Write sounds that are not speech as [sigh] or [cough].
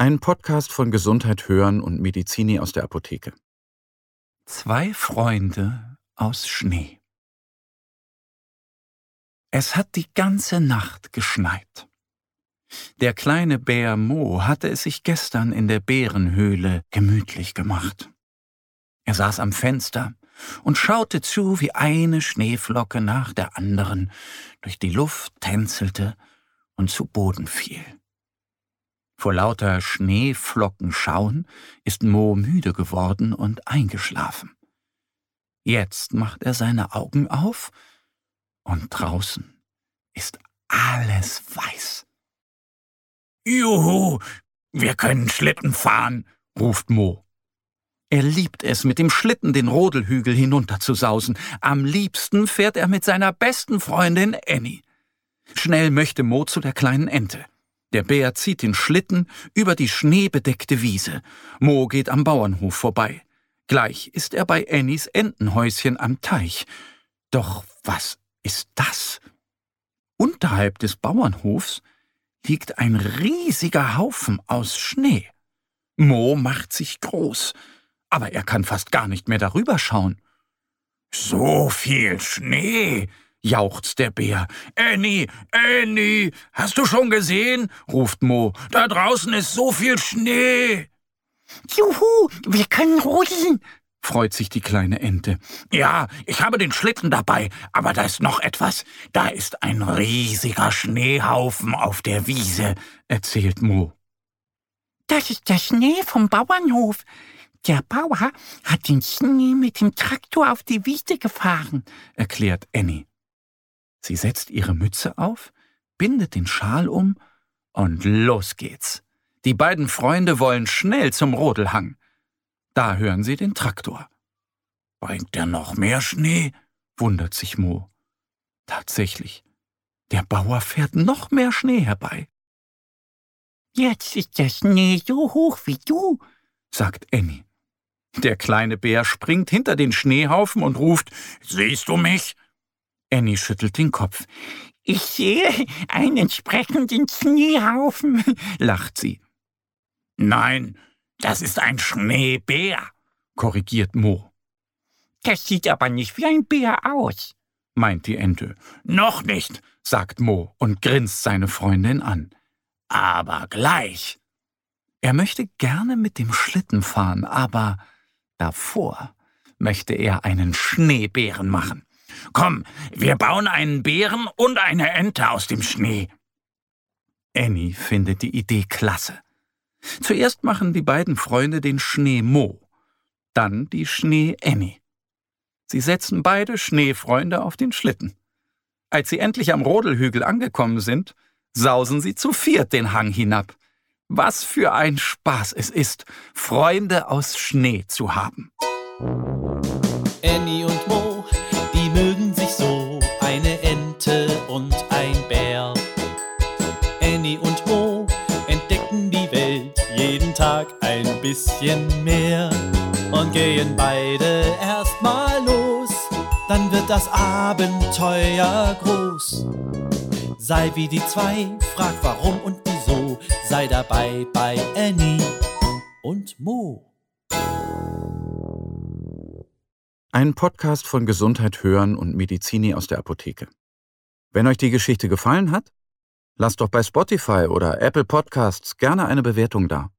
Ein Podcast von Gesundheit hören und Medizini aus der Apotheke. Zwei Freunde aus Schnee. Es hat die ganze Nacht geschneit. Der kleine Bär Mo hatte es sich gestern in der Bärenhöhle gemütlich gemacht. Er saß am Fenster und schaute zu, wie eine Schneeflocke nach der anderen durch die Luft tänzelte und zu Boden fiel. Vor lauter Schneeflocken schauen ist Mo müde geworden und eingeschlafen. Jetzt macht er seine Augen auf und draußen ist alles weiß. Juhu, wir können Schlitten fahren, ruft Mo. Er liebt es, mit dem Schlitten den Rodelhügel hinunterzusausen. Am liebsten fährt er mit seiner besten Freundin Annie. Schnell möchte Mo zu der kleinen Ente. Der Bär zieht den Schlitten über die schneebedeckte Wiese. Mo geht am Bauernhof vorbei. Gleich ist er bei Annies Entenhäuschen am Teich. Doch was ist das? Unterhalb des Bauernhofs liegt ein riesiger Haufen aus Schnee. Mo macht sich groß, aber er kann fast gar nicht mehr darüber schauen. So viel Schnee, jauchzt der Bär. Annie, Annie, hast du schon gesehen? ruft Mo. Da draußen ist so viel Schnee. Juhu, wir können rodeln, freut sich die kleine Ente. Ja, ich habe den Schlitten dabei, aber da ist noch etwas. Da ist ein riesiger Schneehaufen auf der Wiese, erzählt Mo. Das ist der Schnee vom Bauernhof. Der Bauer hat den Schnee mit dem Traktor auf die Wiese gefahren, erklärt Annie. Sie setzt ihre Mütze auf, bindet den Schal um und los geht's. Die beiden Freunde wollen schnell zum Rodelhang. Da hören sie den Traktor. Bringt der noch mehr Schnee? wundert sich Mo. Tatsächlich, der Bauer fährt noch mehr Schnee herbei. Jetzt ist der Schnee so hoch wie du, sagt Annie. Der kleine Bär springt hinter den Schneehaufen und ruft Siehst du mich? Annie schüttelt den Kopf. Ich sehe einen entsprechenden Schneehaufen, [laughs] lacht sie. Nein, das ist ein Schneebär, korrigiert Mo. Das sieht aber nicht wie ein Bär aus, meint die Ente. Noch nicht, sagt Mo und grinst seine Freundin an. Aber gleich. Er möchte gerne mit dem Schlitten fahren, aber davor möchte er einen Schneebären machen. Komm, wir bauen einen Bären und eine Ente aus dem Schnee. Annie findet die Idee klasse. Zuerst machen die beiden Freunde den Schnee Mo, dann die Schnee Annie. Sie setzen beide Schneefreunde auf den Schlitten. Als sie endlich am Rodelhügel angekommen sind, sausen sie zu viert den Hang hinab. Was für ein Spaß es ist, Freunde aus Schnee zu haben. Annie und Tag ein bisschen mehr und gehen beide erstmal los, dann wird das Abenteuer groß. Sei wie die zwei, frag warum und wieso, sei dabei bei Annie und Mo. Ein Podcast von Gesundheit hören und Medizini aus der Apotheke. Wenn euch die Geschichte gefallen hat, lasst doch bei Spotify oder Apple Podcasts gerne eine Bewertung da.